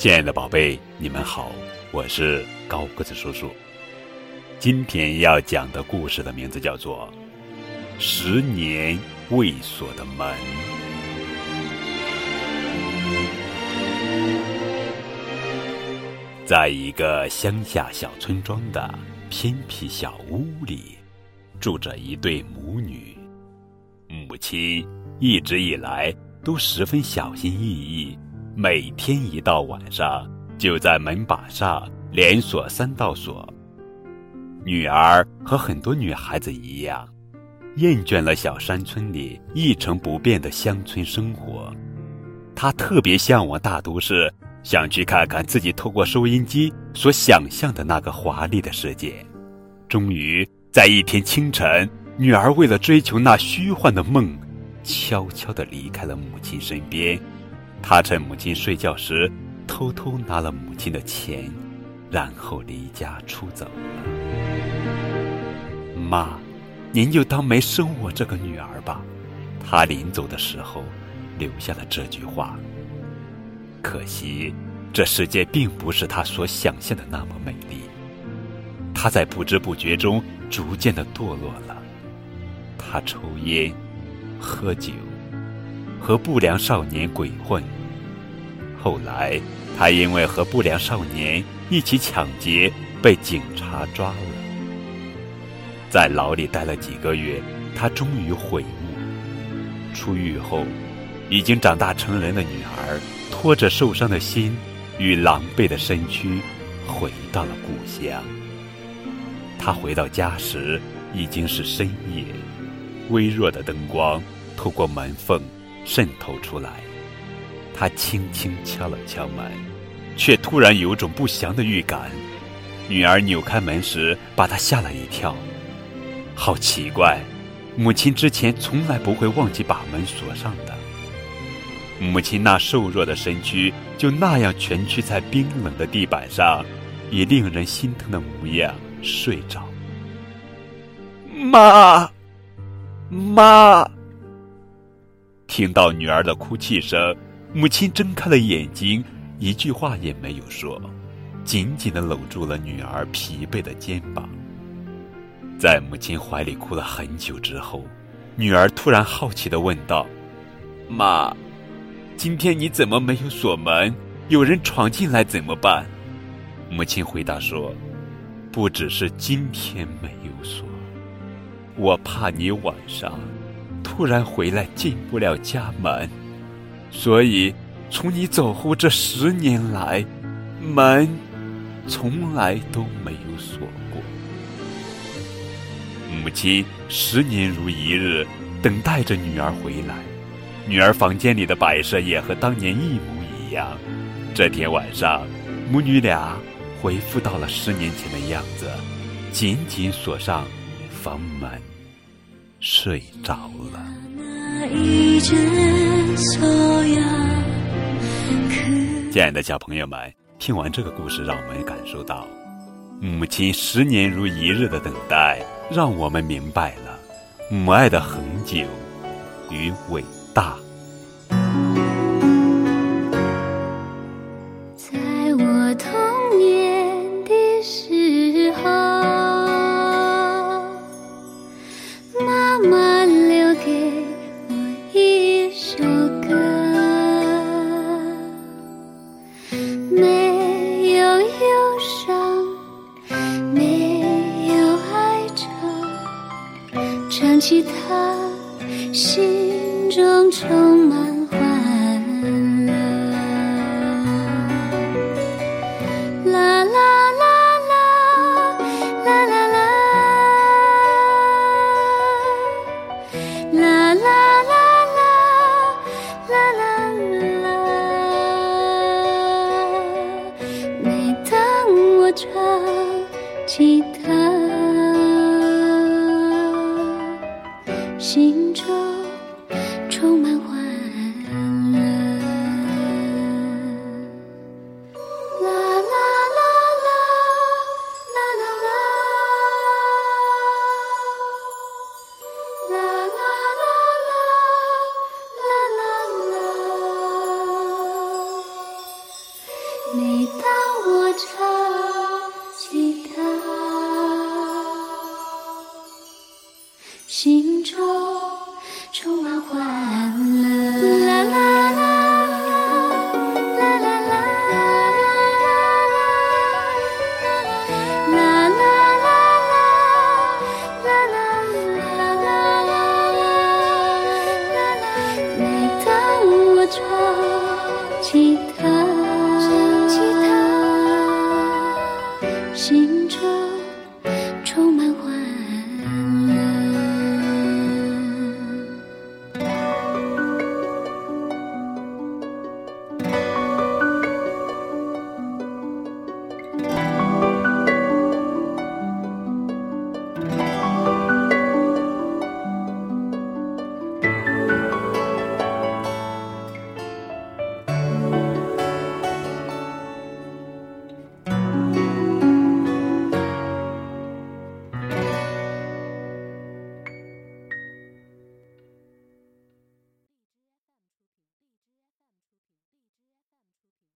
亲爱的宝贝，你们好，我是高个子叔叔。今天要讲的故事的名字叫做《十年未锁的门》。在一个乡下小村庄的偏僻小屋里，住着一对母女。母亲一直以来都十分小心翼翼，每天一到晚上就在门把上连锁三道锁。女儿和很多女孩子一样，厌倦了小山村里一成不变的乡村生活，她特别向往大都市。想去看看自己透过收音机所想象的那个华丽的世界。终于，在一天清晨，女儿为了追求那虚幻的梦，悄悄地离开了母亲身边。他趁母亲睡觉时，偷偷拿了母亲的钱，然后离家出走了。妈，您就当没生我这个女儿吧。他临走的时候，留下了这句话。可惜，这世界并不是他所想象的那么美丽。他在不知不觉中逐渐的堕落了。他抽烟、喝酒，和不良少年鬼混。后来，他因为和不良少年一起抢劫，被警察抓了。在牢里待了几个月，他终于悔悟。出狱后，已经长大成人的女儿。拖着受伤的心与狼狈的身躯，回到了故乡。他回到家时已经是深夜，微弱的灯光透过门缝渗透出来。他轻轻敲了敲门，却突然有种不祥的预感。女儿扭开门时，把他吓了一跳。好奇怪，母亲之前从来不会忘记把门锁上的。母亲那瘦弱的身躯就那样蜷曲在冰冷的地板上，以令人心疼的模样睡着。妈，妈！听到女儿的哭泣声，母亲睁开了眼睛，一句话也没有说，紧紧的搂住了女儿疲惫的肩膀。在母亲怀里哭了很久之后，女儿突然好奇的问道：“妈。”今天你怎么没有锁门？有人闯进来怎么办？母亲回答说：“不只是今天没有锁，我怕你晚上突然回来进不了家门，所以从你走后这十年来，门从来都没有锁过。”母亲十年如一日等待着女儿回来。女儿房间里的摆设也和当年一模一样。这天晚上，母女俩恢复到了十年前的样子，紧紧锁上房门，睡着了。亲爱的小朋友们，听完这个故事，让我们感受到母亲十年如一日的等待，让我们明白了母爱的恒久与伟。大。妈妈留给我一首歌，没有忧伤，没有哀愁，唱起它。心。中充满。着吉他。